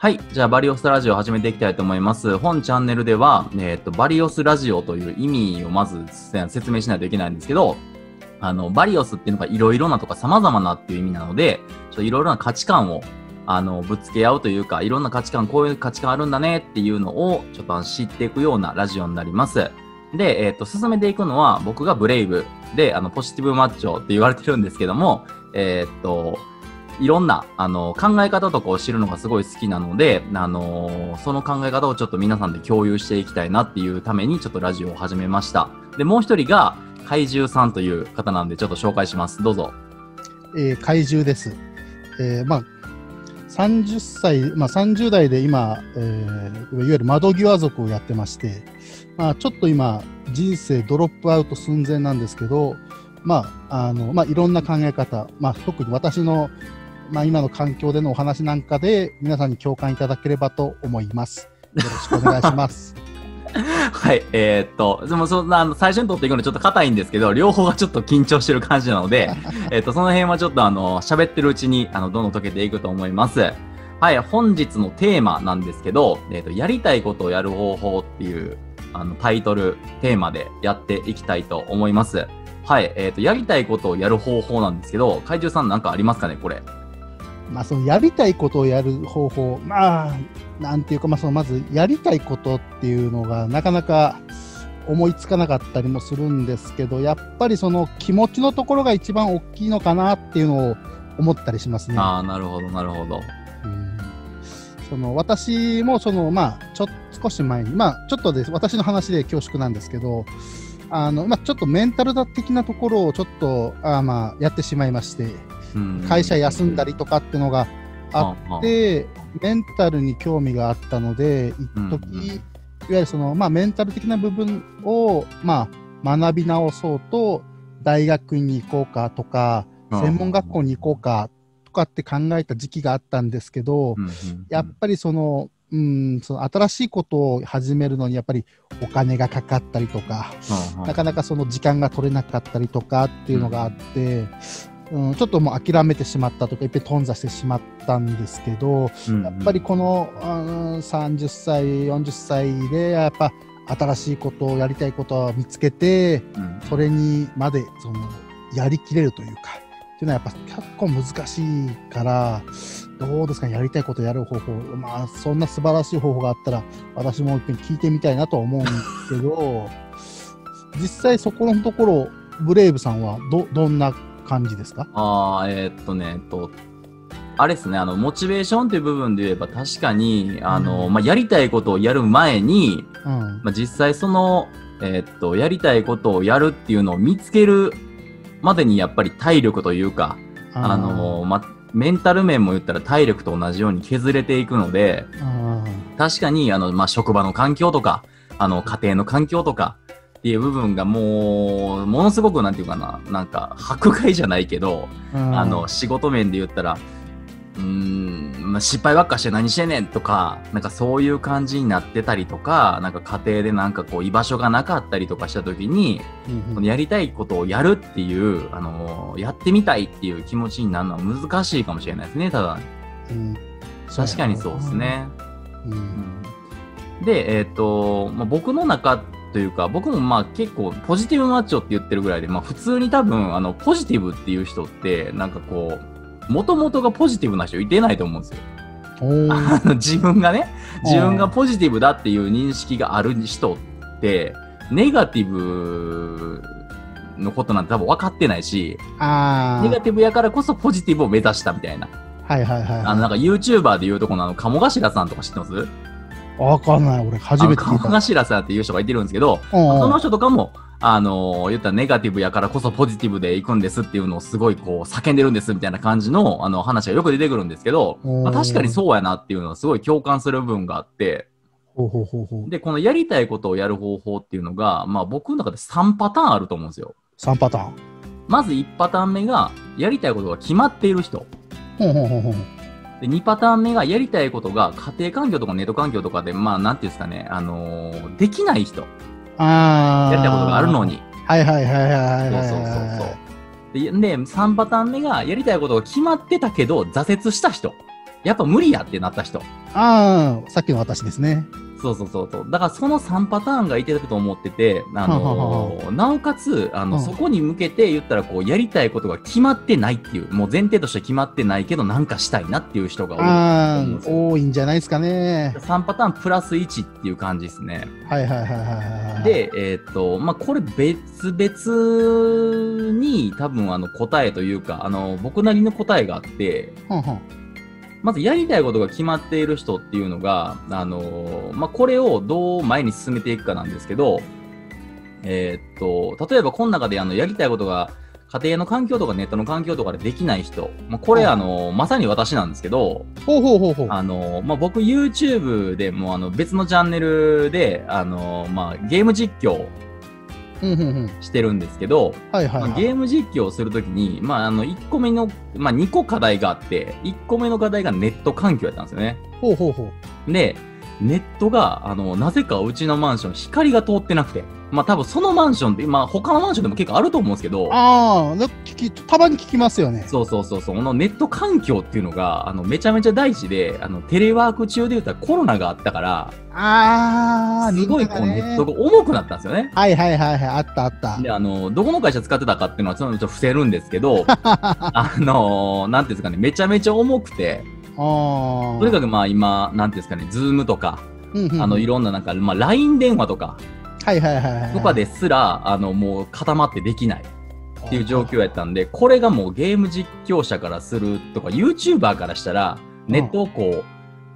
はい。じゃあ、バリオスラジオ始めていきたいと思います。本チャンネルでは、えっ、と、バリオスラジオという意味をまず説明しないといけないんですけど、あの、バリオスっていうのがいろいろなとか様々なっていう意味なので、ちょっといろいろな価値観を、あの、ぶつけ合うというか、いろんな価値観、こういう価値観あるんだねっていうのを、ちょっと知っていくようなラジオになります。で、えっ、と、進めていくのは、僕がブレイブで、あの、ポジティブマッチョって言われてるんですけども、えっ、と、いろんな、あの、考え方とかを知るのがすごい好きなので、あのその考え方をちょっと皆さんで共有していきたいなっていうために、ちょっとラジオを始めました。で、もう一人が、怪獣さんという方なんで、ちょっと紹介します。どうぞ。えー怪獣です。えーまあ、30歳、まあ、30代で今、えーいわゆる窓際族をやってまして、まあ、ちょっと今、人生ドロップアウト寸前なんですけど、まあ、あの、まあ、いろんな考え方、まあ、特に私の、まあ、今の環境でのお話なんかで、皆さんに共感いただければと思います。よろしくお願いします。はい、えーっと、でもそんな、あの、最初に撮っていくのちょっと硬いんですけど、両方がちょっと緊張してる感じなので、えーっと、その辺はちょっとあの、喋ってるうちに、あの、どんどん解けていくと思います。はい、本日のテーマなんですけど、えーっと、やりたいことをやる方法っていう、あの、タイトル、テーマでやっていきたいと思います。はい、えーっと、やりたいことをやる方法なんですけど、怪獣さんなんかありますかね、これ。まあ、そのやりたいことをやる方法、まあ、なんていうか、まあ、そのまずやりたいことっていうのがなかなか思いつかなかったりもするんですけど、やっぱりその気持ちのところが一番大きいのかなっていうのを思ったりしますね。ああ、なるほど、なるほど。うんその私もその、まあ、ちょ少し前に、まあ、ちょっとです私の話で恐縮なんですけど、あのまあ、ちょっとメンタル的なところをちょっとあまあやってしまいまして、うん会社休んだりとかっていうのがああで、メンタルに興味があったので、一うんうん。時、いわゆるその、まあ、メンタル的な部分を、まあ、学び直そうと、大学院に行こうかとか、うん専門学校に行こうかとかって考えた時期があったんですけど、やっぱりその、うん、その新しいことを始めるのにやっぱりお金がかかったりとか、なかなかその時間が取れなかったりとかっていうのがあって、うん、ちょっともう諦めてしまったとか、いっぺん頓挫してしまったんですけど、うんやっぱりこの、うん、30歳、40歳で、やっぱ新しいことをやりたいことを見つけて、うん。それにまでそのやりきれるというか、っていうのはやっぱ結構難しいから、どうですかね、やりたいことをやる方法、まあ、そんな素晴らしい方法があったら、私も一遍聞いてみたいなとは思うんですけど、実際そこのところ、ブレイブさんはどどんな感じですか？ああ、えーっとね、えっと、あれですね、あの、モチベーションっていう部分で言えば確かに、あの、うん。まあ、やりたいことをやる前に、うん。まあ、実際その、えーっと、やりたいことをやるっていうのを見つけるまでにやっぱり体力というか、あの、まあ、メンタル面も言ったら体力と同じように削れていくので、あ確かに、あの、まあ、職場の環境とか、あの、家庭の環境とか、っていう部分がもう、ものすごくなんていうかな、なんか、迫害じゃないけど、ーあの、仕事面で言ったら、うーん、まあ、失敗ばっかして何してんねんとか、なんかそういう感じになってたりとか、なんか家庭でなんかこう居場所がなかったりとかした時に、うんそのやりたいことをやるっていう、あのやってみたいっていう気持ちになるのは難しいかもしれないですね、ただ。うん。確かにそうですね。うん。うん。で、えっ、と、まあ、僕の中というか、僕もまあ結構ポジティブマッチョって言ってるぐらいで、まあ普通に多分、あの、ポジティブっていう人って、なんかこう、もともとがポジティブな人いてないと思うんですよ。自分がね、自分がポジティブだっていう認識がある人って、ネガティブのことなんて多分分かってないし、あネガティブやからこそポジティブを目指したみたいな。あ、はいはいはい。あの、なんか YouTuber で言うとこのあの、鴨頭さんとか知ってます？わかんない、俺、初めて聞いた。頭さんっていう人がいてるんですけど、うんうんその人とかも、あの言ったらネガティブやからこそポジティブでいくんですっていうのをすごいこう叫んでるんですみたいな感じのあの話がよく出てくるんですけど、うんまあ、確かにそうやなっていうのはすごい共感する部分があって、ほうほうほうほう。で、このやりたいことをやる方法っていうのが、まあ僕の中で3パターンあると思うんですよ。3パターン。まず1パターン目が、やりたいことが決まっている人。ほうほうほうほう。で、2パターン目が、やりたいことが家庭環境とかネット環境とかで、まあなんていうんですかね、あのーできない人。ああ。やりたいことがあるの。に。はいはいはいはいはいはい。そうそうそうそう。で、で3パターン目が、やりたいことが決まってたけど、挫折した人。やっぱ無理やってなった人。ああ、さっきの私ですね。そうそうそうそう。だからその3パターンがいてると思ってて、あのーなおかつ、あの、うんそこに向けて言ったら、こう、やりたいことが決まってないっていう、もう前提として決まってないけど、なんかしたいなっていう人が多い。多いんじゃないですかね。3パターンプラス1っていう感じですね。はいはいはいはいはい。、で、えーっと、まあ、これ別々に多分あの答えというか、あの、僕なりの答えがあって、ほんほん。まずやりたいことが決まっている人っていうのが、あのまあ、これをどう前に進めていくかなんですけど、えーっと、例えばこの中であのやりたいことが家庭の環境とかネットの環境とかでできない人、まあ、これうんあの、まさに私なんですけど、ほうほうほうほう。あのまあ、僕 YouTube でもあの別のチャンネルであの、まあ、ゲーム実況。してるんですけど、ゲーム実況をするときに、まあ、あの1個目の、まあ、2個課題があって、1個目の課題がネット環境やったんですよね。ほうほうほう。で、ネットが、あの、なぜかうちのマンション、光が通ってなくて、まあ多分そのマンションって、まあ他のマンションでも結構あると思うんですけど、ああ、で聞き、たまに聞きますよね。そうそうそうそう、このネット環境っていうのが、あの、めちゃめちゃ大事で、あの、テレワーク中で言ったらコロナがあったから、ああ、すごいこうネットが重くなったんですよね。はいはいはいはい、あったあった。で、あの、どこの会社使ってたかっていうのは、そのちょっと伏せるんですけど、あの、なんていうんですかね、めちゃめちゃ重くて。とにかくまあ今、なんていうんですかね、ズームとか、うんうんうんあの、いろんななんか、まあ LINE 電話とか、はいはいはいはい。とかですら、あの、もう固まってできないっていう状況やったんで、これがもうゲーム実況者からするとか、YouTuber からしたら、ネットをこう、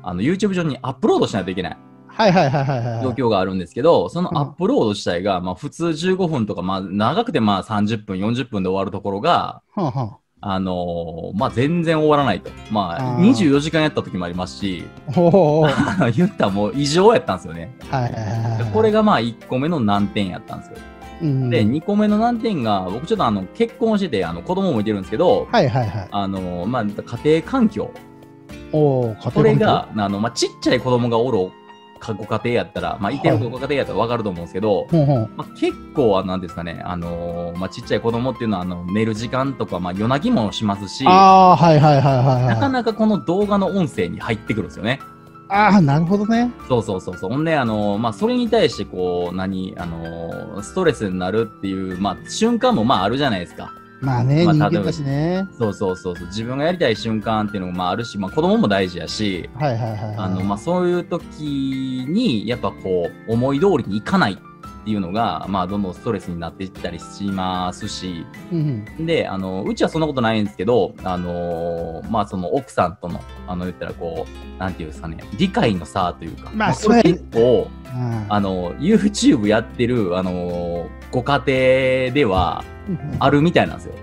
あの、YouTube 上にアップロードしないといけないはいはいはいはいはい。状況があるんですけど、そうんのアップロード自体が、まあ普通15分とか、まあ長くてまあ30分、40分で終わるところが、はんはん。あのーまあ全然終わらないと。まああー24時間やった時もありますし、言ったらもう異常やったんですよね。はいはいはいはい。これがまあ1個目の難点やったんですよ。うん、で、2個目の難点が、僕ちょっとあの、結婚してて、あの、子供もいてるんですけど、はいはいはい。あの、まあ、家庭環境。おお、家庭これが、あの、まあ、ちっちゃい子供がおるご家庭やったら、まあ、いてるご家庭やったらわかると思うんですけど、ほうほう。まあ、結構、あなんですかね、あのまあ、ちっちゃい子供っていうのは、あの、寝る時間とか、まあ、夜泣きもしますし、なああ、はいはいはいはいはい。かなかこの動画の音声に入ってくるんですよね。ああ、なるほどね。そうそうそうそう。ほんで、あのまあ、それに対して、こう、何、あのストレスになるっていう、まあ、瞬間も、まあ、あるじゃないですか。まあね、まあ人間だしね。そうそうそうそう。自分がやりたい瞬間っていうのもまああるし、まあ子供も大事やし、はいはいはいはい。あの、まあそういう時に、やっぱこう、思い通りにいかないっていうのが、まあどんどんストレスになっていったりしますし、うんうん。で、あの、うちはそんなことないんですけど、あのまあその奥さんとの、あの言ったらこう、なんていうんですかね、理解の差というか、まあそれ結構、うんあの、YouTube やってる、あのご家庭ではあるみたいなんですよ。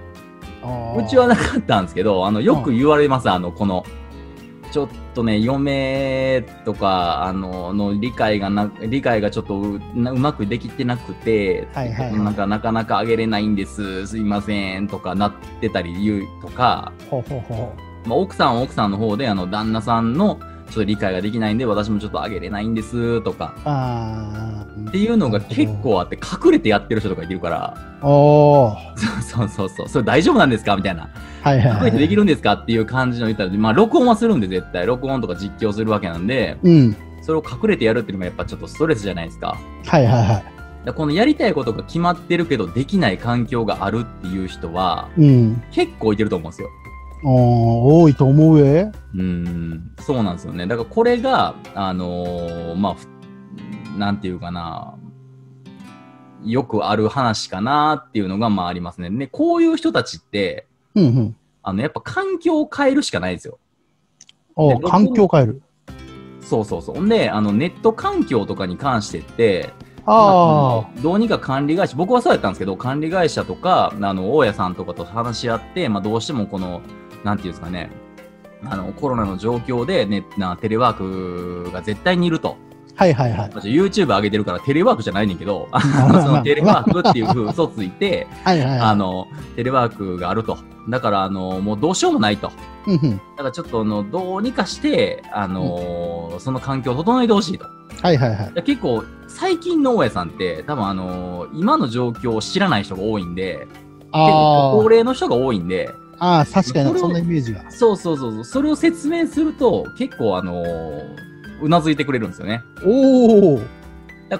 うちはなかったんですけど、あの、よく言われます、あの、この、ちょっとね、嫁とか、あの、の理解がな、理解がちょっとうまくできてなくて、はいはいはい。なんかなかなかあげれないんです、すいません、とかなってたり言うとか、ほうほうほまあ、奥さんは奥さんの方で、あの、旦那さんの、ちょっと理解ができないんで、私もちょっとあげれないんです、とか。っていうのが結構あって、隠れてやってる人とかいるから、おそうそうそう、それ大丈夫なんですか？みたいな。いはい隠はい。れてできるんですか？っていう感じの言ったら、まあ、録音はするんで、絶対。録音とか実況するわけなんで、うん。それを隠れてやるっていうのがやっぱちょっとストレスじゃないですか。はいはいはい。だこのやりたいことが決まってるけど、できない環境があるっていう人は、うん。結構いてると思うんですよ。多いと思うえ。うーん、そうなんですよね。だからこれが、あのーまあふ、なんていうかな、よくある話かなっていうのが、まあありますね。で、こういう人たちって、うんうん。あの、やっぱ環境を変えるしかないんですよ。環境変える。そうそうそう。で、あの、ネット環境とかに関してって、あまあどうにか管理会社、僕はそうやったんですけど、管理会社とか、あの、大家さんとかと話し合って、まあ、どうしてもこの、なんていうんですかね、あの、コロナの状況で、ね、なテレワークが絶対にいると。あ。はいはいはい。私 YouTube 上げてるからテレワークじゃないねんけど、あそのテレワークっていう風嘘ついて、はいはいはい。あの、テレワークがあると。だから、あの、もうどうしようもないと。だからちょっとあの、どうにかして、あのその環境を整えてほしいと。はいはいはい。結構、最近の大家さんって、多分あの今の状況を知らない人が多いんで、結構あ高齢の人が多いんで、あ。ああ、確かにそんなイメージが。そうそうそうそう。それを説明すると、結構あのーうなずいてくれるんですよね。おお。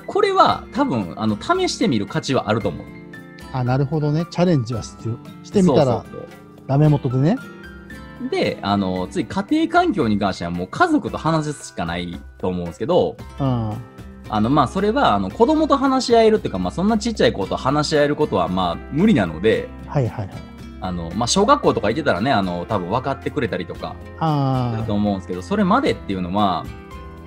これは多分、あの、試してみる価値はあると思う。あ、なるほどね。チャレンジは必要。してみたら、ダメ元でね。で、あの、つい家庭環境に関してはもう家族と話すしかないと思うんですけど、うん。あの、まあ、それは、あの、子供と話し合えるっていうか、まあ、そんなちっちゃい子と話し合えることは、まあ、無理なので、はいはいはい。あの、まあ、小学校とか行ってたらね、あの、多分分かってくれたりとか、あだと思うんですけど、それまでっていうのは、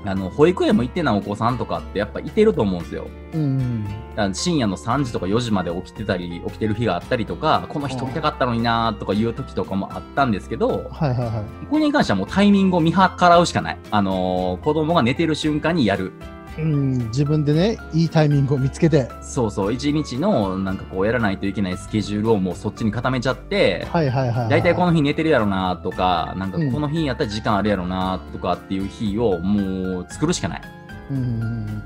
あの、保育園も行ってないお子さんとかってやっぱいてると思うんですよ。あ。うん。深夜の3時とか4時まで起きてたり、起きてる日があったりとか、この人起きたかったのになーとかいう時とかもあったんですけど、はいはいはい。ここに関してはもうタイミングを見計らうしかない。あのー子供が寝てる瞬間にやる。うん、自分でね、いいタイミングを見つけて。そうそう、一日のなんかこうやらないといけないスケジュールをもうそっちに固めちゃって、はいはいはいはい。大体この日寝てるやろなとか、なんかうんこの日やったら時間あるやろなとかっていう日をもう作るしかない。うんうん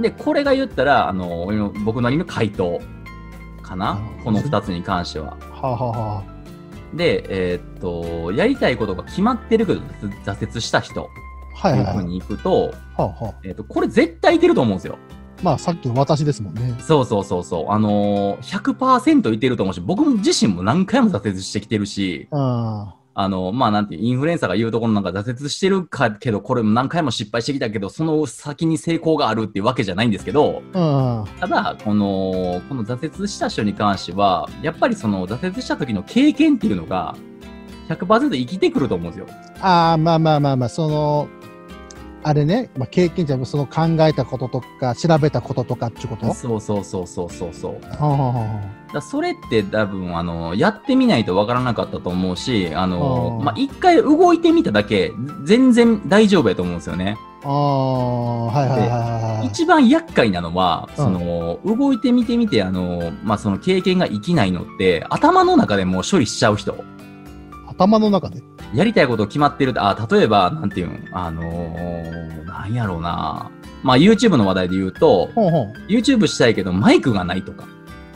で、これが言ったら、あの、僕なりの回答かな？うんこの2つに関しては。うん。はあ、はあはで、えーっと、やりたいことが決まってるけど挫折した人あ、はいはいに行くと、はあはあ。えーっと、これ絶対いけると思うんですよ。まあさっきの私ですもんね。そうそうそうそう。あのー、100%いてると思うし、僕自身も何回も挫折してきてるし、ああの、まあ、なんていう、インフルエンサーが言うところなんか挫折してるかけど、これも何回も失敗してきたけど、その先に成功があるっていうわけじゃないんですけど、あ。ただ、この、この挫折した人に関しては、やっぱりその挫折した時の経験っていうのが、100%生きてくると思うんですよ。うん。ああ、まあまあまあまあ、その、あれね、まあ、経験者、その考えたこととか、調べたこととかっていうこと？はそうそうそうそうそうそう。だそれって多分、あの、やってみないとわからなかったと思うし、あの、まあ、一回動いてみただけ、全然大丈夫やと思うんですよね。あ。はいはいはいはいはい。一番厄介なのは、うんその、動いてみてみて、あの、まあ、その経験が生きないのって、頭の中でもう処理しちゃう人。頭の中で？やりたいこと決まってるあ、例えば、なんていうん、あのーなんやろうな。まあ、YouTube の話題で言うと、ほうほう。YouTube したいけど、マイクがないとか。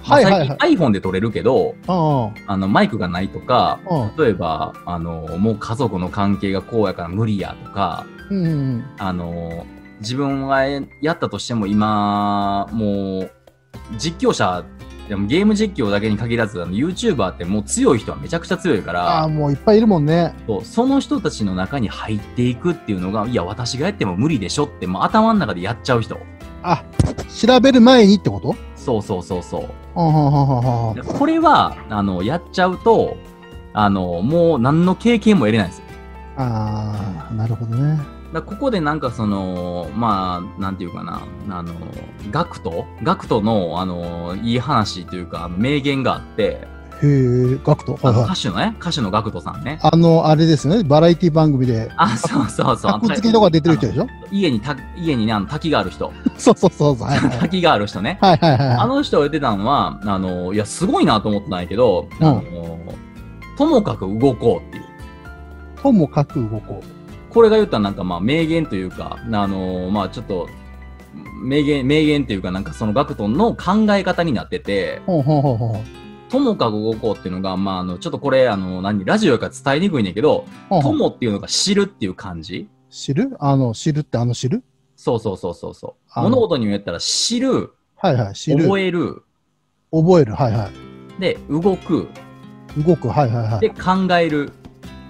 まあはいはいはい最近 iPhone で撮れるけど、ああの、マイクがないとか。例えば、あのもう家族の関係がこうやから無理やとか、うんうん。あの自分がやったとしても今、もう、実況者、でもゲーム実況だけに限らず、あの YouTuber ってもう強い人はめちゃくちゃ強いかああ、ら、もういっぱいいるもんね。そうその人たちの中に入っていくっていうのが、いや、私がやっても無理でしょって、もう頭の中でやっちゃう人。あ、調べる前にってこと？そうそうそうそう。これは、あの、やっちゃうと、あの、もう何の経験も得れないんですよ。ああ、なるほどね。だここでなんかその、まあ、なんていうかな、あの、ガクト？ガクトの、あの、いい話というか、名言があって、へえ、ガクト？あのはいはい。歌手のね、歌手のガクトさんね。あの、あれですよね。バラエティ番組で、あ、そうそうそう。格付けとか出てる人でしょ？家にた、家にね、あの滝がある人。そうそうそうそう。はいはい 滝がある人ね。はいはいはい。あの人が言ってたのは、あの、いや、すごいなと思ってないけど、うんあの、ともかく動こうっていう。ともかく動ここれが言ったらなんかまあ名言というか、あのまあちょっと、名言、名言というかなんかそのガクトンの考え方になってて、う。ほうほうほうほう。ともかく動こうっていうのが、まああの、ちょっとこれ、あの、何、ラジオやから伝えにくいねんけど、ともっていうのが知るっていう感じ？知る？あの、知るってあの知る？そうそうそうそうそう。物事に言ったら知る、はいはい。知る。覚える、覚える。はいはい。で、動く、動く。はいはいはい。で、考える。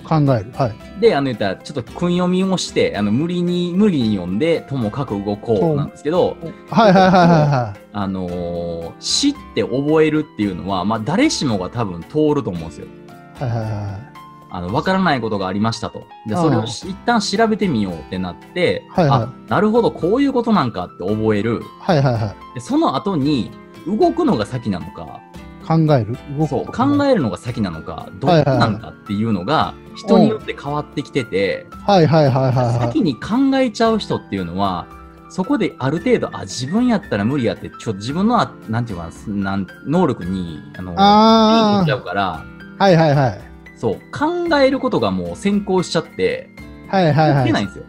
考える。はい。で、あの言ったら、ちょっと訓読みをして、あの、無理に、無理に読んで、ともかく動こうなんですけど、はいはいはいはいはい。あのー知って覚えるっていうのは、まあ、誰しもが多分通ると思うんですよ。はいはいはあの、わからないことがありましたと。で、それをし一旦調べてみようってなって、はいはいあ、なるほど、こういうことなんかって覚える。い。はいはいはい。で、その後に、動くのが先なのか、考える？動く。そう、考えるのが先なのか、どっちなんかっていうのが、人によって変わってきてて、はいはいはい。先に考えちゃう人っていうのは、そこである程度、あ、自分やったら無理やって、ちょ自分の、あなんていうかな、なん能力に、あの、あいちゃうから、あ。はいはいはい。そう、考えることがもう先行しちゃって、はいはいはいないんですよ。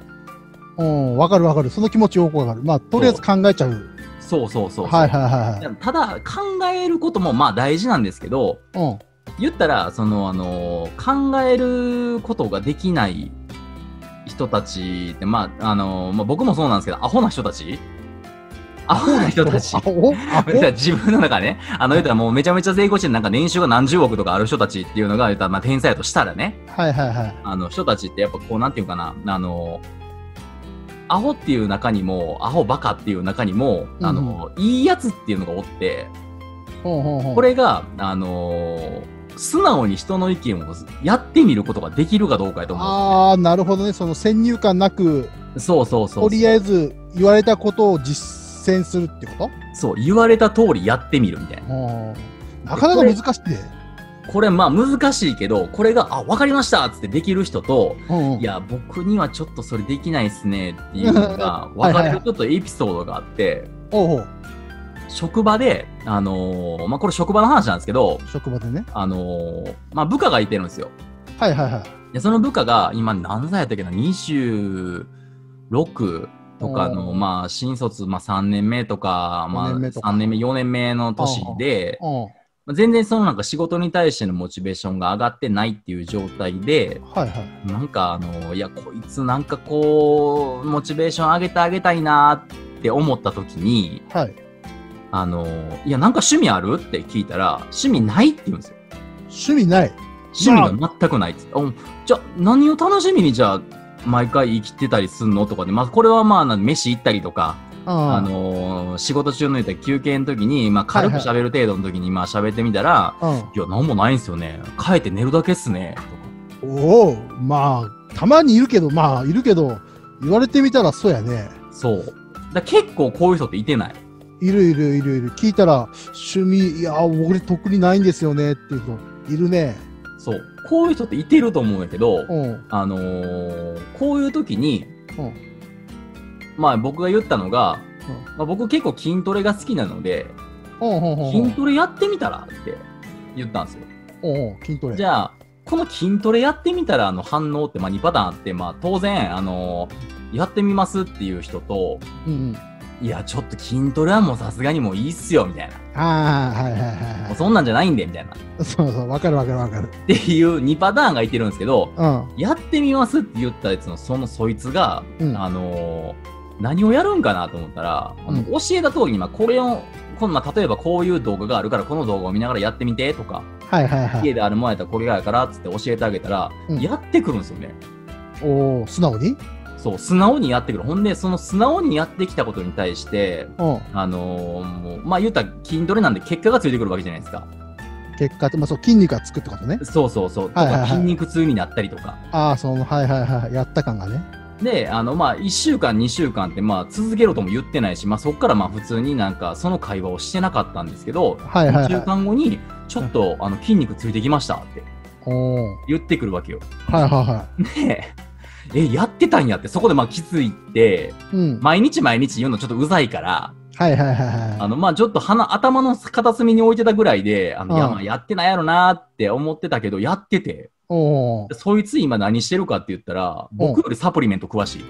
うん、わかるわかる。その気持ちよくわかる。まあ、とりあえず考えちゃう。そうそうそう。はいはいはいはい。ただ、考えることもまあ大事なんですけど、うん。言ったら、その、あの、考えることができない人たちって、まあ、あの、まあ、僕もそうなんですけど、アホな人たちアホな人たち 自分の中でね、あの、言ったらもうめちゃめちゃ成功して、なんか年収が何十億とかある人たちっていうのが、言ったらまあ天才だとしたらね、はいはいはい。あの、人たちってやっぱこう、なんていうかな、あの、アホっていう中にも、アホバカっていう中にも、あの、いいやつっていうのがおって、ほうほうほうこれが、あの素直に人の意見をやってみることができるかどうかやと思ああ、なるほどね。その先入観なく、う。そうそうそう。とりあえず言われたことを実践するってこそう、言われた通りやってみるみたいな。とうんなかなか難しいね。これまあ難しいけど、これが、あ、わかりましたっつってできる人と、うんうんいや、僕にはちょっとそれできないっすねっていうのが、分かれるちょっとエピソードがあって、ほうほう職場で、あのーまあ、これ職場の話なんですけど、職場でね。あのーまあ、部下がいてるんですよ。はいはいはい。で、その部下が今何歳やったっけな、26とかの、まあ、新卒、まあ、3年目とか、まあ、4年目とか3年目、4年目の年で、全然そのなんか仕事に対してのモチベーションが上がってないっていう状態で、はいはい。なんかあの、いや、こいつなんかこう、モチベーション上げてあげたいなって思った時に、はい。あの、いや、なんか趣味あるって聞いたら、趣味ないって言うんですよ。趣味ない。趣味が全くないって。おじゃあ、何を楽しみにじゃあ、毎回生きてたりすんの？とかで、まあ、これはまあ、な飯行ったりとか、ああのー仕事中の休憩の時に、まあ、軽くはいは喋る程度の時に、まあ、喋ってみたら、うん。いや、なんもないんすよね。帰って寝るだけっすね。とか。おお、まあ、たまにいるけど、まあ、いるけど、言われてみたらそうやね。そう。だ結構こういう人っていてない？いるいるいるいる。聞いたら、趣味、いや、俺特にないんですよねっていう人、いるね。そう。こういう人っていてると思うんやけど、うん。あのーこういう時に、うんまあ僕が言ったのが、うんまあ、僕結構筋トレが好きなので、筋トレやってみたらって言ったんですよ。筋トレ。じゃあ、この筋トレやってみたらの反応ってまあ2パターンあって、まあ当然、あのーやってみますっていう人と、うんうん。いや、ちょっと筋トレはもうさすがにもういいっすよ、みたいな。ああ、はいはいはいもはうそんなんじゃないんで、みたいな。そうそう、わかるわかるわかる。ていう2パターンがいてるんですけど、うん。やってみますって言ったやつのそのそいつが、うんあのー何をやるんかなと思ったら、あのうん教えた通りに、まあ、これを、このまあ、例えばこういう動画があるから、この動画を見ながらやってみてとか、はいはいはい。家であるもんやったらこれがやからっつって教えてあげたら、うんやってくるんですよね。おお、素直に？そう、素直にやってくる。ほんで、その素直にやってきたことに対して、うん。あのーもう、まあ言ったら筋トレなんで結果がついてくるわけじゃないですか。結果って、まあそう、筋肉がつくってことね。そうそうそう。とはいはいはいか筋肉痛になったりとか。ああ、その、はいはいはい。やった感がね。で、あの、まあ、1週間、2週間って、まあ、続けろとも言ってないし、まあ、そこからまあ、普通になんか、その会話をしてなかったんですけど、2週はいはいはい。間後に、ちょっと、あの、筋肉ついてきましたって。言ってくるわけよ。はいはいはで、え、やってたんやって、そこでまあ、気づいて、い。うん。毎日毎日言うのちょっとうざいから、はいはいはいはい。あの、まあ、ちょっと鼻、頭の片隅に置いてたぐらいで、あの、うんいや、まあ、やってないやろなって思ってたけど、やってて、おお。そいつ今何してるかって言ったら、僕よりサプリメント詳しい。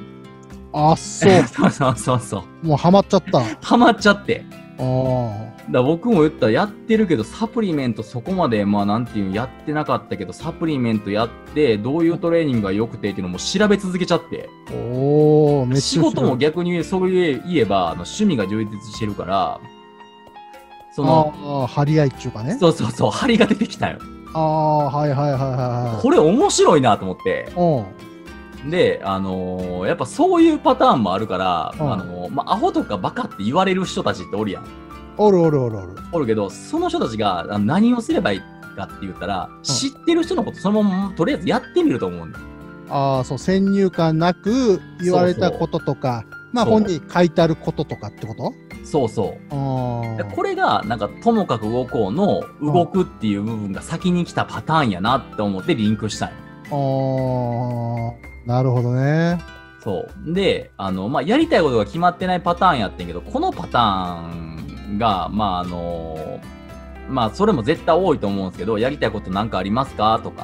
あ、そう。そうそうそうそう。もうハマっちゃった。ハマっちゃって。おだ僕も言ったらやってるけどサプリメントそこまでまあなんていうのやってなかったけどサプリメントやってどういうトレーニングが良くてっていうのも調べ続けちゃっておお、熱仕事も逆にそう言えばあの趣味が充実してるからそのああ、張り合いっていうかね。そうそうそう張りが出てきたよああ、はいはいはいはいはい。これ面白いなと思ってうん。であのーやっぱそういうパターンもあるから、うんあのーまあ、アホとかバカって言われる人たちっておるやんおるおるおるおる。おるけど、その人たちが何をすればいいかって言ったら、知ってる人のことそのままとりあえずやってみると思うんだよ。ああ、そう、先入観なく言われたこととか、まあそう本に書いてあることとかってこと？そうそう。これが、なんか、ともかく動こうの動くっていう部分が先に来たパターンやなって思ってリンクしたんよ。ああ、なるほどね。そう。で、あの、まあ、やりたいことが決まってないパターンやってんけど、このパターンが、まあ、あの、まあ、それも絶対多いと思うんですけど、やりたいことなんかありますか？とか、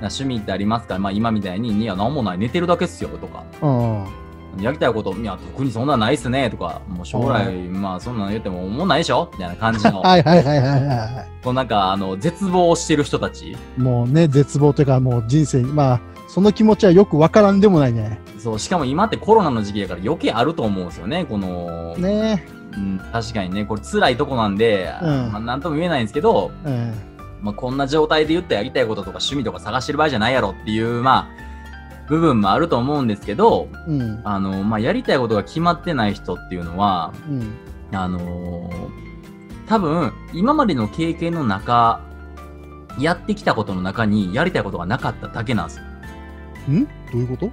な趣味ってありますか？まあ、今みたいに、いや、なんもない、寝てるだけっすよ、とか。うん。やりたいこと、いや、特にそんなんないっすね、とか、もう将来、はいまあそんなん言っても思んないでしょ？みたいな感じの、はいはいはいはいはいはこうなんか、あの、絶望してる人たち。い。もうね、絶望というか、もう人生に、まあ、その気持ちはよくわからんでもないね。そう、しかも今ってコロナの時期やから余計あると思うんですよね、この、ねうん、確かにね、これ辛いとこなんで、うんまあ、なんとも言えないんですけど、うん。まあ、こんな状態で言ったらやりたいこととか趣味とか探してる場合じゃないやろっていう、まあ、部分もあると思うんですけど、うん。あの、まあ、やりたいことが決まってない人っていうのは、うん。あのー多分、今までの経験の中、やってきたことの中にやりたいことがなかっただけなんですよ。ん？どういうこと？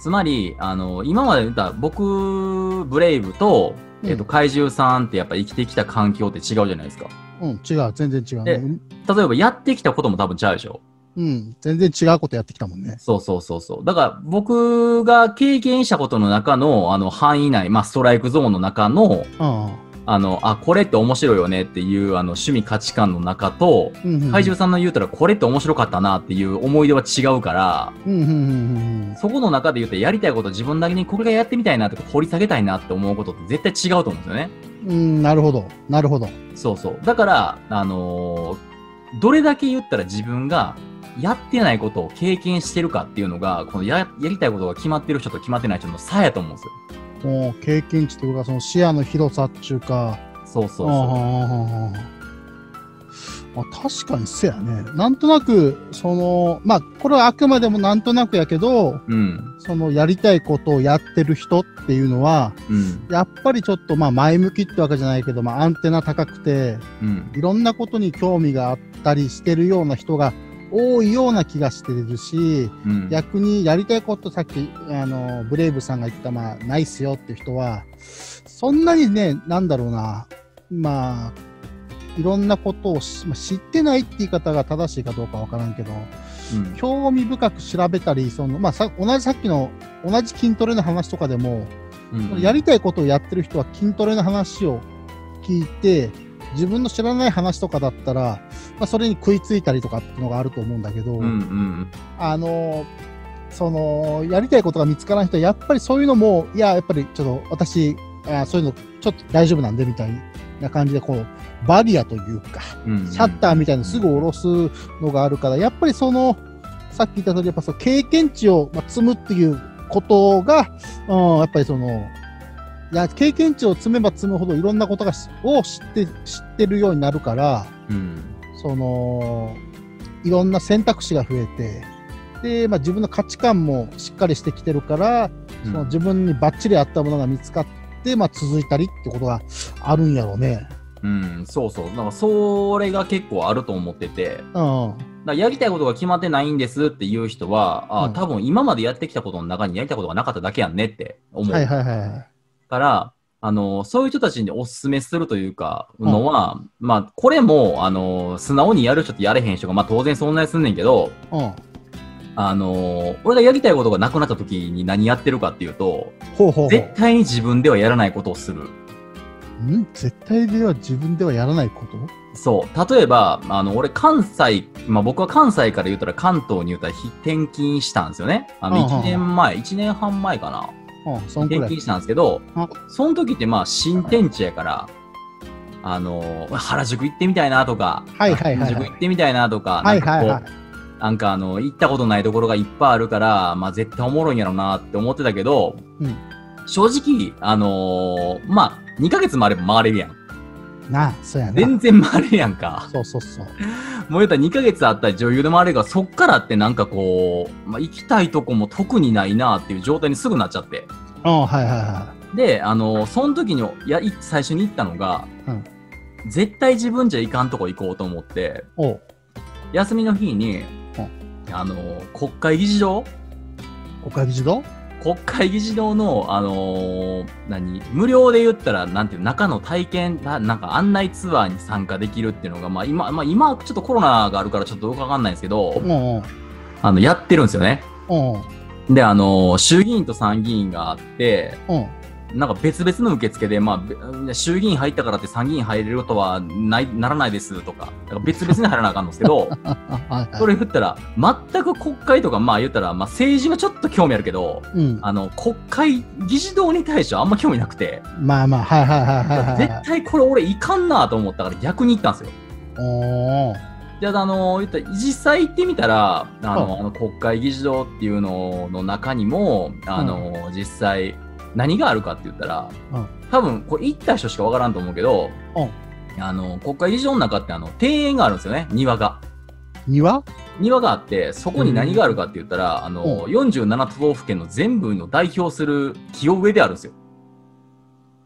つまり、あの今まで言った僕、ブレイブと、えっと、うん怪獣さんってやっぱ生きてきた環境って違うじゃないですか。うん、違う、全然違う、えね。例えば、やってきたことも多分違うでしょ。うん、全然違うことやってきたもんね。そうそうそうそう。だから、僕が経験したことの中の、あの、範囲内、まあ、ストライクゾーンの中の、ああの、あ、これって面白いよねっていう、あの、趣味価値観の中と、あ。うんうん、怪獣さんの言うたら、これって面白かったなっていう思い出は違うから、うんうんうんうんそこの中で言うと、やりたいこと自分なりにこれがやってみたいなとか、掘り下げたいなって思うことって絶対違うと思うんですよね。うん。うん、なるほど。なるほど。そうそう。だから、あのーどれだけ言ったら自分がやってないことを経験してるかっていうのが、このややりたいことが決まってる人と決まってない人の差やと思うんですよ。もう経験値というか、その視野の広さっていうか。そうそうそああまあ、確かにせやね。なんとなく、その、まあ、これはあくまでもなんとなくやけど、う。うん。そのやりたいことをやってる人っていうのは、うん。やっぱりちょっとまあ前向きってわけじゃないけど、まあアンテナ高くて、うん。いろんなことに興味があったりしてるような人が多いような気がしてるし、うん。逆にやりたいことさっき、あの、ブレイブさんが言った、まあ、ないっすよっていう人は、そんなにね、なんだろうな、まあ、いろんなことを知ってないって言い方が正しいかどうかわからんけど、うん。興味深く調べたり、その、まあさ、同じさっきの、同じ筋トレの話とかでも、うんやりたいことをやってる人は筋トレの話を聞いて、自分の知らない話とかだったら、まあ、それに食いついたりとかっていうのがあると思うんだけど、うんうんあのそのやりたいことが見つからん人はやっぱりそういうのもいややっぱりちょっと私あそういうのちょっと大丈夫なんでみたいな感じでこうバリアというかうん。シャッターみたいなのすぐ下ろすのがあるからやっぱりそのさっき言った通りやっぱその経験値を、まあ、積むっていうことが、うん、やっぱりそのいや経験値を積めば積むほどいろんなことがしを知って知ってるようになるからうん。そのいろんな選択肢が増えてで、まあ、自分の価値観もしっかりしてきてるから、その自分にバッチリ合ったものが見つかって、まあ、続いたりってことがあるんやろうね。うん、そうそう。だからそれが結構あると思ってて、だかうん。らやりたいことが決まってないんですっていう人は、あうん多分今までやってきたことの中にやりたいことがなかっただけやんねって思う。はいはいはいはい。から、あの、そういう人たちにお勧めするというか、のは、まあ、これも、あの、素直にやる人とやれへん人が、まあ当然存在すんねんけど、うん。あの、俺がやりたいことがなくなった時に何やってるかっていうと、ほうほう。絶対に自分ではやらないことをする。ん？絶対では自分ではやらないこと？そう。例えば、あの、俺、関西、まあ僕は関西から言ったら関東に言ったらひ転勤したんですよね。あの、うんうんうん1年前、1年半前かな。転勤したんですけどあ、その時ってまあ新天地やから、あの、原宿行ってみたいなとか、はいはいはいはい原宿行ってみたいなとか、はいはいはいなんかこ。うなんかあの、行ったことないところがいっぱいあるから、まあ絶対おもろいんやろなって思ってたけど、うん正直、あのーまあ、2ヶ月もあれば回れるやん。なあ、そうやな。全然回れるやんか。そうそうそう。もう言ったら2ヶ月あったら女優で回れるから、そっからってなんかこう、まあ、行きたいとこも特にないなっていう状態にすぐなっちゃって。うん、はいはいはで、あの、その時にやい最初に行ったのが、うん絶対自分じゃいかんとこ行こうと思って。休みの日に、あの、国会議事堂？国会議事堂？国会議事堂の、あのー何無料で言ったら、なんていう、中の体験、ななんか案内ツアーに参加できるっていうのが、まあ今、まあ今、ちょっとコロナがあるからちょっとよくわかんないんですけど。あの、やってるんですよね。うんで、あのー衆議院と参議院があって、うん。なんか別々の受付で、まあべ、衆議院入ったからって参議院入れることはないならないですとか、だから別々に入らなあかんんですけど、それ言ったら、全く国会とか、まあ言ったら、まあ政治はちょっと興味あるけど、うん、あの、国会議事堂に対してはあんま興味なくて、まあまあ、はいはいはいはいはい。絶対これ俺いかんなと思ったから逆に行ったんですよ。おー。で、あの、言ったら実際行ってみたら、あの、うあの国会議事堂っていうのの中にも、あの、実際何があるかって言ったら、うん多分これ行った人しかわからんと思うけど、うんあの、国会議事堂の中ってあの、庭園があるんですよね、庭が。庭？庭があって、そこに何があるかって言ったら、あの、う47都道府県の全部の代表する木を植えてあるんですよ。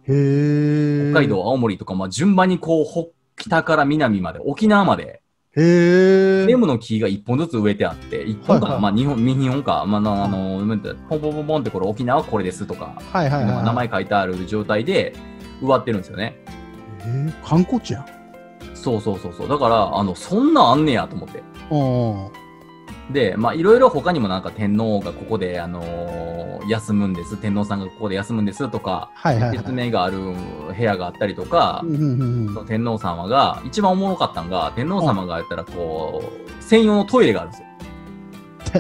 へえ。北海道、青森とか、まあ、順番にこう、北北から南まで、沖縄まで、へえ。全部の木が一本ずつ植えてあって、一本かな、はいはいまあ、二本、二本か、まあ、なあの、ポンポンポンポンってこれ沖縄はこれですとか、はいはいはい。名前書いてある状態で植わってるんですよね。へー観光地やん。そうそうそうそう。だから、あの、そんなんあんねやと思って。で、まあ、いろいろ他にもなんか天皇がここで、あのー休むんです。天皇さんがここで休むんですとか、はいはいはい。説明がある部屋があったりとかう、んうんうんうんその天皇様が、一番おもろかったのが、天皇様がやったらこう、専用のトイレがあるんですよ。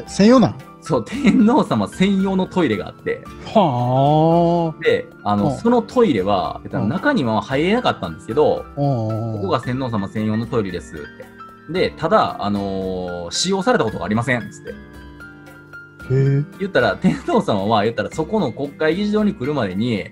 て専用なんそう、天皇様専用のトイレがあって、はで、あの、うんそのトイレは、中には入れなかったんですけど、ここが天皇様専用のトイレですって。で、ただ、あのー使用されたことがありませんっつって。言ったら、天皇様は、言ったら、そこの国会議事堂に来るまでに、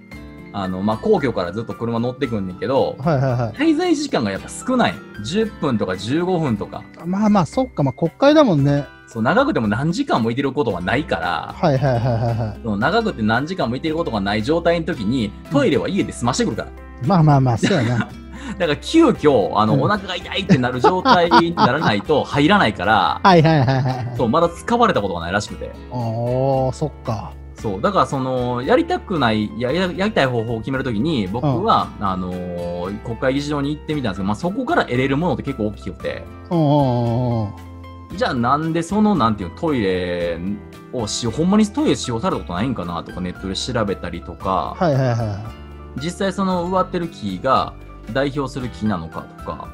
あの、まあ、皇居からずっと車乗ってくんねんけど、はいはいはい。滞在時間がやっぱ少ない。10分とか15分とか。まあまあ、そっか、まあ国会だもんね。そう、長くても何時間もいてることはないから、はいはいはいはいはい。その長くて何時間もいてることがない状態の時に、トイレは家で済ましてくるから。まあまあまあ、そうやな。だから急遽、あの、うんお腹が痛いってなる状態にならないと入らないから、はいはいはいはいはい。そう、まだ使われたことがないらしくて。おー、そっか。そう、だからその、やりたくない、やややりたい方法を決めるときに、僕は、あのー国会議事堂に行ってみたんですけど、まあそこから得れるものって結構大きくて、うんうんうんうん。じゃあなんでその、なんていうの、トイレを使用、ほんまにトイレ使用されたことないんかなとかネットで調べたりとか、はいはいは実際その植わってる木が代表する木なのかとか。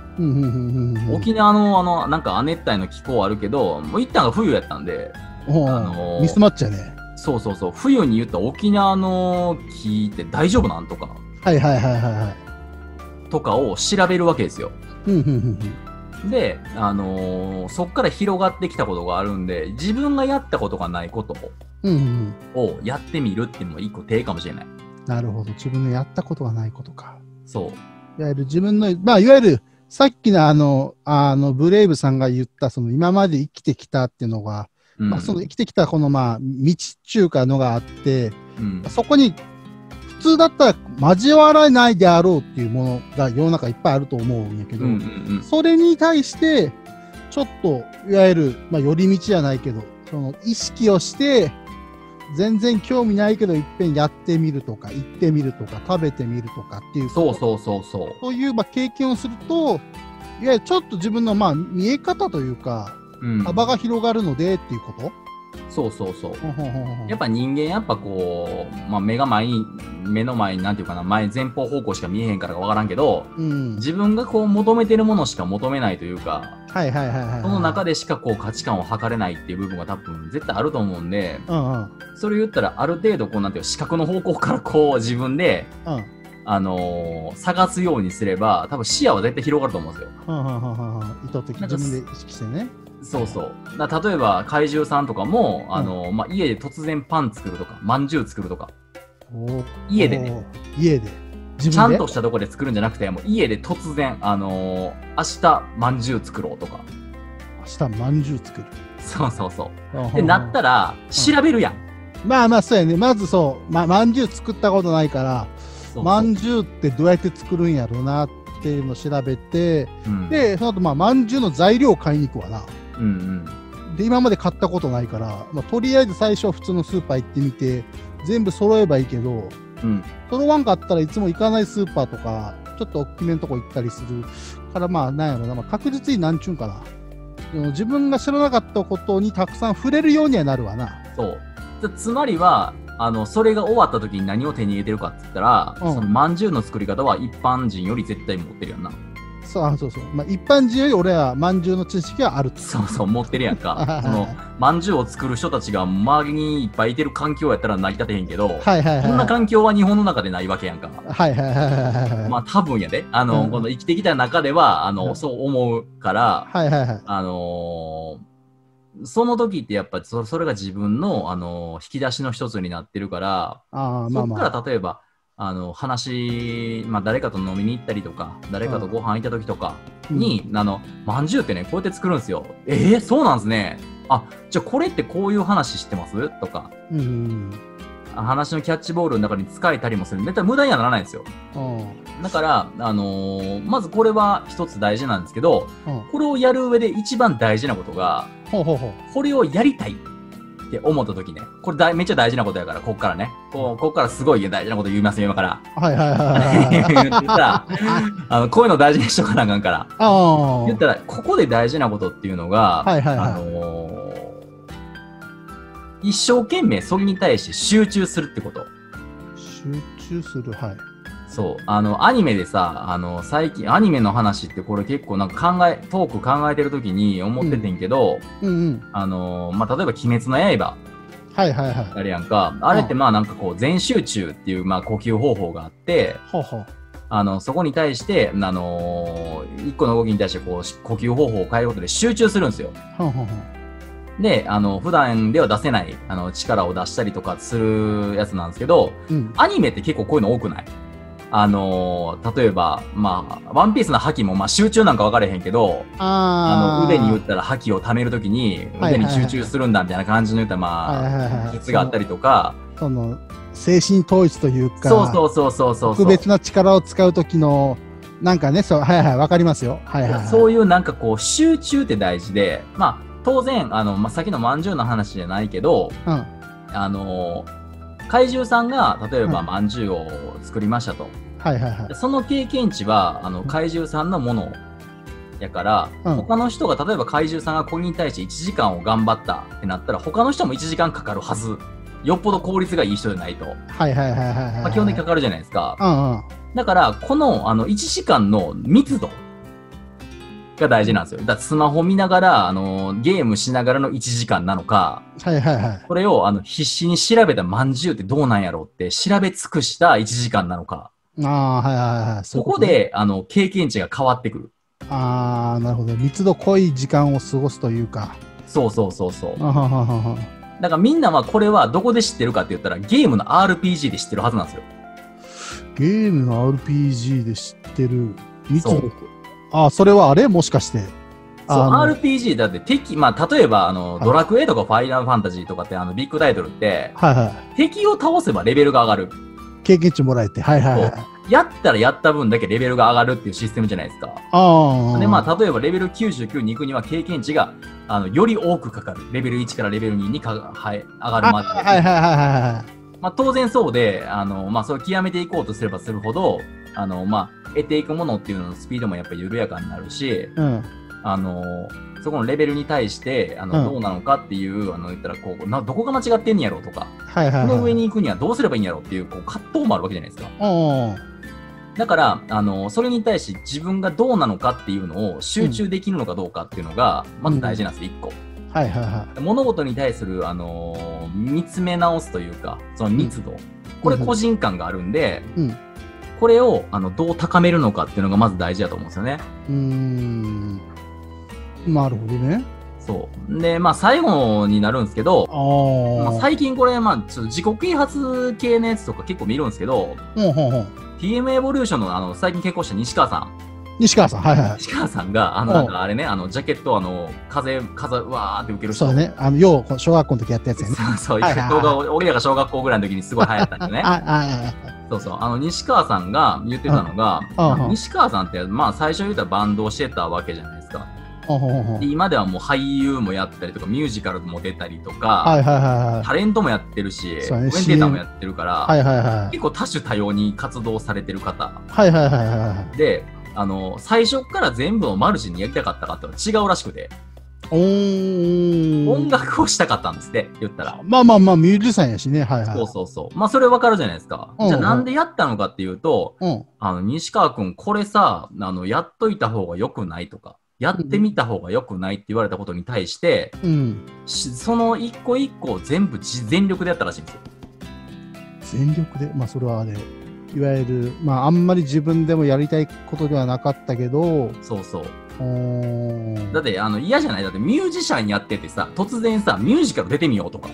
沖縄のあの、なんか亜熱帯の気候あるけど、もう一旦が冬やったんで、あのーミスマッチやね。そうそうそう、冬に言った沖縄の木って大丈夫なんとか、はいはいはいはいはい。とかを調べるわけですよ。で、あのーそっから広がってきたことがあるんで、自分がやったことがないこと。をやってみるっていうのも一個手かもしれない。なるほど。自分のやったことがないことか。そう。いわゆる自分の、まあ、いわゆる、さっきのあの、あの、ブレイブさんが言った、その、今まで生きてきたっていうのが、うん。まあ、その生きてきたこの、まあ、道っていうかのがあって、うん。そこに、普通だったら交わらないであろうっていうものが世の中いっぱいあると思うんやけど、それに対して、ちょっと、いわゆる、まあ、寄り道じゃないけど、その、意識をして、全然興味ないけど、いっぺんやってみるとか、行ってみるとか、食べてみるとかっていう、そうそうそうそう。そういう、まあ、経験をすると、いわゆるちょっと自分の、まあ、見え方というか、うん、幅が広がるのでっていうこと、そうそうそう。やっぱ人間やっぱこう、まあ、目が前に、目の前になんていうかな、前、前方方向しか見えへんからかわからんけど、うん。自分がこう求めてるものしか求めないというか、はいはいはいはい。その中で。でしかこう価値観を測れないっていう部分が多分絶対あると思うんで、うんうん。それ言ったらある程度こうなんていうの視覚の方向からこう自分で、うん。あのー探すようにすれば、多分視野は絶対広がると思うんですよ。うんうんうんうんうん意図的自分で意識してね。そうそう。例えば怪獣さんとかも、あのーまあ、家で突然パン作るとか、まんじゅう作るとか、家でね。家で。ちゃんとしたところで作るんじゃなくて、もう家で突然、あのー明日まんじゅう作ろうとか。明日まんじゅう作る？そうそうそう。でで、なったら、調べるやん。まあまあそうやね。まずそう、ま、まんじゅう作ったことないから、まんじゅうってどうやって作るんやろうなっていうのを調べて、うん、で、その後まあまんじゅうの材料を買いに行くわな。うんうん。で、今まで買ったことないから、まあ、とりあえず最初は普通のスーパー行ってみて、全部揃えばいいけど、うん。揃わんかったらいつも行かないスーパーとか、ちょっと大きめのとこ行ったりするから、まあ、なんやろな、まあ、確実になんちゅうんかな。自分が知らなかったことにたくさん触れるようにはなるわな。そう。つつまりは、あの、それが終わった時に何を手に入れてるかって言ったら、うんその饅頭の作り方は一般人より絶対持ってるやんな。そうあそうそう、まあ、一般人より俺はまんじゅうの知識はあると。そうそう、持ってるやんか。その、饅頭を作る人たちが周りにいっぱいいてる環境やったら成り立てへんけど、はいはいはいそんな環境は日本の中でないわけやんか。はいはいはいはいはいまあ多分やで。あの、うん。この生きてきた中では、あの、うん。そう思うから、はいはいはい。あのーその時ってやっぱりそそれが自分の、あのー引き出しの一つになってるから、ああまそこあ。まあから例えば、あの話、まあ、誰かと飲みに行ったりとか、誰かとご飯行った時とかに、あの、まんじゅうってね、こうやって作るんですよ。えー、そうなんですね。あ、じゃあこれってこういう話知ってます？とか、うん話のキャッチボールの中に使えたりもする。絶対無駄にはならないんですよ。うん。だから、あのーまずこれは一つ大事なんですけど、うん。これをやる上で一番大事なことが、ほうほうほう。これをやりたいって思った時ね、これ大めっちゃ大事なことやから、こっからね、こうこっからすごい大事なこと言いますよ、今から。はいはいはいはいはい 言ったら、あのこういうの大事にしとかなあかんから。ああ言ったら、ここで大事なことっていうのが、はいはいはいあのー一生懸命それに対して集中するってこと。集中するはいそう。あの、アニメでさ、あの、最近、アニメの話ってこれ結構なんか考え、トーク考えてる時に思っててんけど、うん。うんあのーまあ、例えば鬼滅の刃はいはいはい。あれやんか、あれってまあなんかこう全集中っていうまあ呼吸方法があって、ほうあの、そこに対して、あのー一個の動きに対してこう呼吸方法を変えることで集中するんですよ。ほうほうほう。で、あの、普段では出せない、あの、力を出したりとかするやつなんですけど、うん。アニメって結構こういうの多くない？あのー例えば、まあ、ワンピースの覇気も、まあ、集中なんか分かれへんけど、ああの、腕に打ったら覇気を貯めるときに、腕に集中するんだみたいな感じの言ったまあ、はい術があったりとか、その精神統一というかそうそうそうそうそう。特別な力を使う時のなんかねそうはいはいわかりますよ。はいはい、はい、そういうなんかこう、集中って大事で、まあ、当然、あの、まあ、さっきのまんじゅうの話じゃないけど、うん。あの怪獣さんが、例えばうんまんじゅうを作りましたと。はいはいはいその経験値は、あの、怪獣さんのものやから、うん他の人が、例えば怪獣さんがこれに対して1時間を頑張ったってなったら、他の人も1時間かかるはず。よっぽど効率がいい人じゃないと。はいはいはいはいはいまあ、基本的にかかるじゃないですか。うんうんだから、この、あの、1時間の密度が大事なんですよ。だスマホ見ながら、あの、ゲームしながらの1時間なのか、はいはいはいこれを、あの、必死に調べたまんじゅうってどうなんやろうって調べ尽くした1時間なのか。ああはいはいはいそことで、あの、経験値が変わってくる。ああなるほど密度濃い時間を過ごすというかそうそうそうそう。だからみんなはこれはどこで知ってるかって言ったら、ゲームの RPG で知ってるはずなんですよ。ゲームの RPG で知ってる密度ああそれはあれ？もしかして。そう、RPG だって敵、まあ、例えば、あの、はい。ドラクエとかファイナルファンタジーとかって、あの、ビッグタイトルって、はいはい。敵を倒せばレベルが上がる。経験値もらえて。はいはいはい。やったらやった分だけレベルが上がるっていうシステムじゃないですか。ああで、まあ、例えばレベル99に行くには経験値が、あの、より多くかかる。レベル1からレベル2にか、はい、上がるまで。はいはいはいはいはい。まあ、当然そうで、あの、まあ、それを極めていこうとすればするほど、あの、まあ、得ていくものっていうののスピードもやっぱり緩やかになるし、うん。あの、そこのレベルに対して、あの、うん。どうなのかっていう、あの、言ったら、こう、な、どこが間違ってんやろうとか、はいはいはいこの上に行くにはどうすればいいんやろうっていう、こう、葛藤もあるわけじゃないですか。だから、あの、それに対して自分がどうなのかっていうのを集中できるのかどうかっていうのが、まず大事なんですよ、一個。はいはいはい。物事に対する、あのー見つめ直すというか、その密度。これ個人感があるんで、うんこれを、あの、どう高めるのかっていうのがまず大事だと思うんですよね。うーん。なるほどね。そう。で、まあ、最後になるんですけど、まあ、ああ最近これ、まあ、ちょっと自己啓発系のやつとか結構見るんですけど、ほうほうほう。TM エボリューションの、あの、最近結婚した西川さん。西川さんはいはい。西川さんが、あの、うん。なんかあれね、あの、ジャケット、あの、風、風、うわーって受ける人。そうだね。あのよう小学校の時やったやつやね。そうそう、動画を俺らが小学校ぐらいの時にすごい流行ったんだよね。ああそうそう。あの、西川さんが言ってたのが、西川さんって、まあ、最初言ったらバンドをしてたわけじゃないですか。で今ではもう俳優もやったりとか、ミュージカルも出たりとか、タレントもやってるし、ねコメンテーターもやってるから、結構多種多様に活動されてる方。はいはいはいはいはいで、あの、最初から全部をマルチにやりたかったかって違うらしくて、音楽をしたかったんですって、言ったら。まあまあまあ、ミュージシャンやしね。はいはい。そうそうそう。まあ、それわかるじゃないですか。うんじゃあ、なんでやったのかっていうと、うん。あの、西川くん、これさ、あの、やっといた方が良くないとか、やってみた方が良くないって言われたことに対して、うん。しその一個一個を全部じ全力でやったらしいんですよ。全力で、まあそれはあれ、いわゆる、まああんまり自分でもやりたいことではなかったけど、そうそう。だって、あの、嫌じゃない？だって、ミュージシャンやっててさ、突然さ、ミュージカル出てみようとか、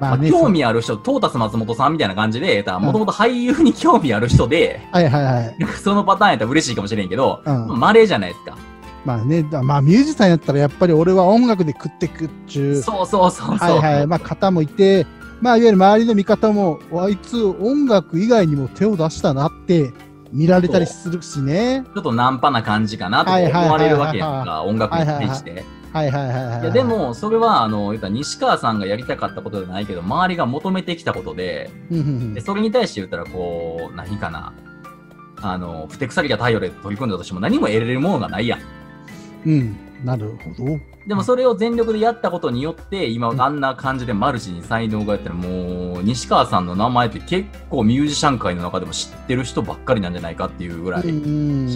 まあまあね、興味ある人、トータス松本さんみたいな感じで、もともと俳優に興味ある人で、はいはいはい。そのパターンやったら嬉しいかもしれんけど、うん。まれじゃないですか。まあね、だまあミュージシャンやったらやっぱり俺は音楽で食ってくっちゅう、そうそうそうそう。はいはい、まあ方もいて、まあいわゆる周りの見方も、あいつ音楽以外にも手を出したなって見られたりするしね。ちょっとナンパな感じかなと思われるわけやんか、音楽に対して。はいはいはいはい。いやで、も、それは、あの、言ったら西川さんがやりたかったことじゃないけど、周りが求めてきたことで、でそれに対して言ったら、こう、何かな。あの、ふてくさりが太陽で取り組んだとしても何も得れるものがないやん、うん、なるほど。でもそれを全力でやったことによって、今あんな感じでマルチに才能がやったら、もう、西川さんの名前って結構ミュージシャン界の中でも知ってる人ばっかりなんじゃないかっていうぐらい、知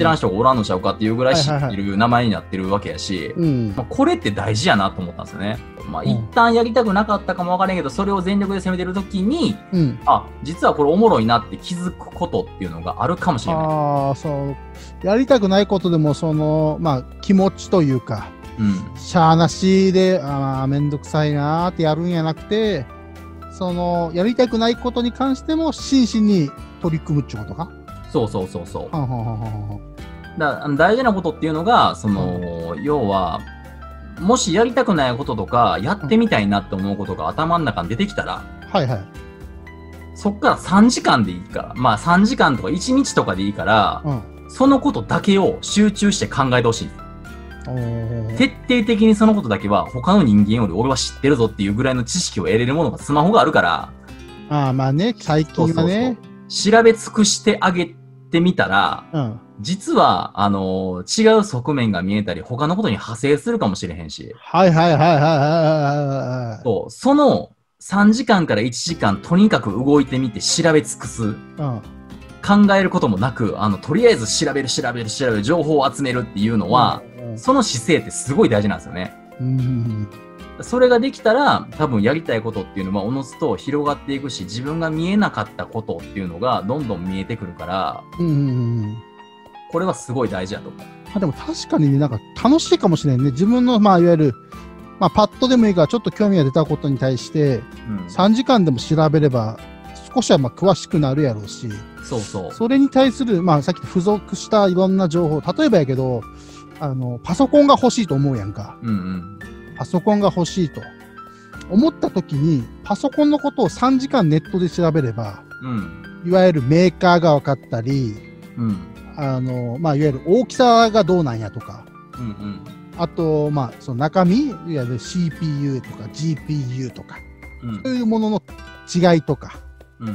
らん人。人がおらんのちゃうかっていうぐらい知ってる名前になってるわけやし、うんまあ、これって大事やなと思ったんですよね。まあ、うん一旦やりたくなかったかもわからんけど、それを全力で攻めてるときに、うん。あ、実はこれおもろいなって気づくことっていうのがあるかもしれない。ああ、そう。やりたくないことでも、その、まあ、気持ちというか、うん。しゃーなしで、ああ、めんどくさいなーってやるんやなくて、その、やりたくないことに関しても、真摯に取り組むってことか？そうそうそうそう。はんはんはんはだ大事なことっていうのが、その、要は、もしやりたくないこととか、やってみたいなって思うことが頭の中に出てきたら、はいはい。そっから3時間でいいから、まあ3時間とか1日とかでいいから、うん。そのことだけを集中して考えてほしい徹底的にそのことだけは他の人間より俺は知ってるぞっていうぐらいの知識を得れるものがスマホがあるから、ああ、まあね、最近はね。調べ尽くしてあげてみたら、うん。実は、あの違う側面が見えたり、他のことに派生するかもしれへんし、はいはいはいはいはいはいはい。そうその3時間から1時間、とにかく動いてみて調べ尽くす。うん。考えることもなく、あの、とりあえず調べる、調べる、調べる、情報を集めるっていうのは、うん、その姿勢ってすごい大事なんですよね。それができたら、多分やりたいことっていうのは、おのずと広がっていくし、自分が見えなかったことっていうのが、どんどん見えてくるから、うんうんうんうん。これはすごい大事だと思う。あでも確かにね、なんか楽しいかもしれんね。自分の、まあ、いわゆる、まあ、パッとでもいいから、ちょっと興味が出たことに対して、うん、3時間でも調べれば、少しはまあ詳しくなるやろうし、そうそう。それに対する、まあ、さっき付属したいろんな情報、例えばやけど、あの、パソコンが欲しいと思うやんか。うんうん。パソコンが欲しいと。思った時に、パソコンのことを3時間ネットで調べれば、うん。いわゆるメーカーが分かったり、うん。あの、まあ、いわゆる大きさがどうなんやとか、うんうん。あと、まあ、その中身、いわゆる CPU とか GPU とか、うんそういうものの違いとか、うん。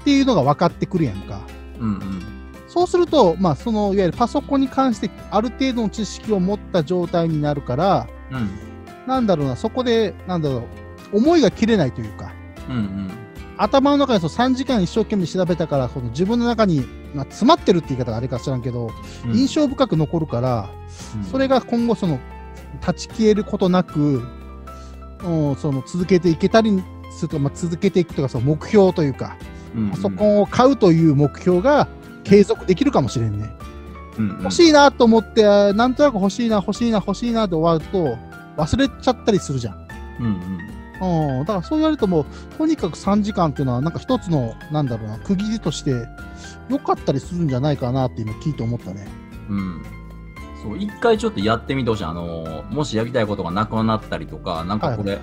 っていうのが分かってくるやんか。うんうん。そうすると、まあ、その、いわゆるパソコンに関してある程度の知識を持った状態になるから、うん。なんだろうな、そこで、なんだろう、思いが切れないというか、うんうん。頭の中でその3時間一生懸命調べたから、その自分の中に、まあ、詰まってるって言い方があれか知らんけど、うん印象深く残るから、それが今後その立ち消えることなく、うん、その続けていけたりすると、まあ、続けていくとかその目標というか、うんうんパソコンを買うという目標が継続できるかもしれんね。うんうん欲しいなと思って、あなんとなく欲しいな、欲しいな、欲しいなで終わると忘れちゃったりするじゃん。うんうんうん、だからそう言われるともう、とにかく3時間っていうのは、なんか一つの、なんだろうな、区切りとして、良かったりするんじゃないかなって今聞いて思ったね。うん。そう、一回ちょっとやってみてほしい。あの、もしやりたいことがなくなったりとか、なんかこれ、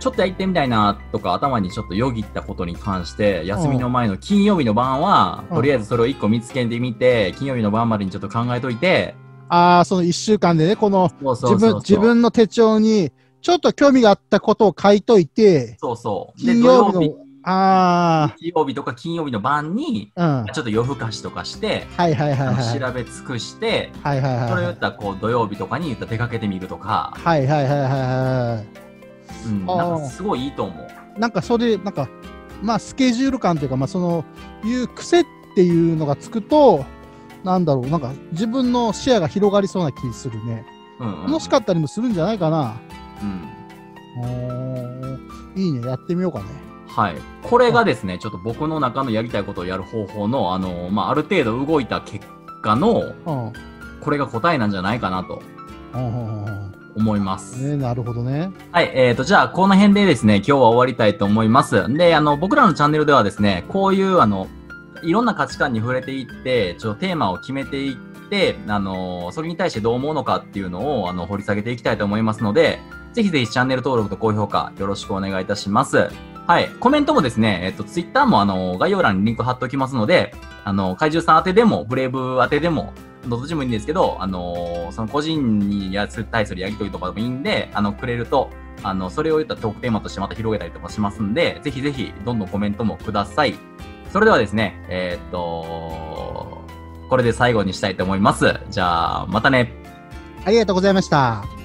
ちょっとやってみたいなとか、頭にちょっとよぎったことに関して、休みの前の金曜日の晩は、うんとりあえずそれを一個見つけてみて、金曜日の晩までにちょっと考えといて、ああ、その1週間でね、この自分の手帳に、ちょっと興味があったことを書いといて、そうそう。で、金土曜曜日の日あ日曜日とか金曜日の晩に、あ、うん。ちょっと夜更かしとかして、はいはいはい。調べ尽くして、はいはいはい。それを言ったらこう土曜日とかに言ったら出かけてみるとか、はいはいはいはいはうん、なんかすごいいいと思う。い。なんかそれ、なんか、まあスケジュール感というか、まあその、いう癖っていうのがつくと、なんだろう、なんか自分の視野が広がりそうな気するね。うんうん、楽しかったりもするんじゃないかな。うん。いいね、やってみようかね。はい。これがですね、ちょっと僕の中のやりたいことをやる方法の、あの、まあ、ある程度動いた結果の、うん。これが答えなんじゃないかなとうんうんうん思います。うん。ね、なるほどね。はい。えーと、じゃあ、この辺でですね、今日は終わりたいと思います。で、あの、僕らのチャンネルではですね、こういう、あの、いろんな価値観に触れていって、ちょっとテーマを決めていって、あの、それに対してどう思うのかっていうのを、あの、掘り下げていきたいと思いますので、ぜひぜひチャンネル登録と高評価よろしくお願いいたします。はい。コメントもですね、えっと、ツイッターもあの、概要欄にリンク貼っておきますので、あの、怪獣さん宛てでも、ブレイブ宛てでも、どっちもいいんですけど、あの、その個人にやつ対するやりとりとかでもいいんで、あの、くれると、あの、それを言ったトークテーマとしてまた広げたりとかしますんで、ぜひぜひ、どんどんコメントもください。それではですね、えーっと、これで最後にしたいと思います。じゃあ、またね。ありがとうございました。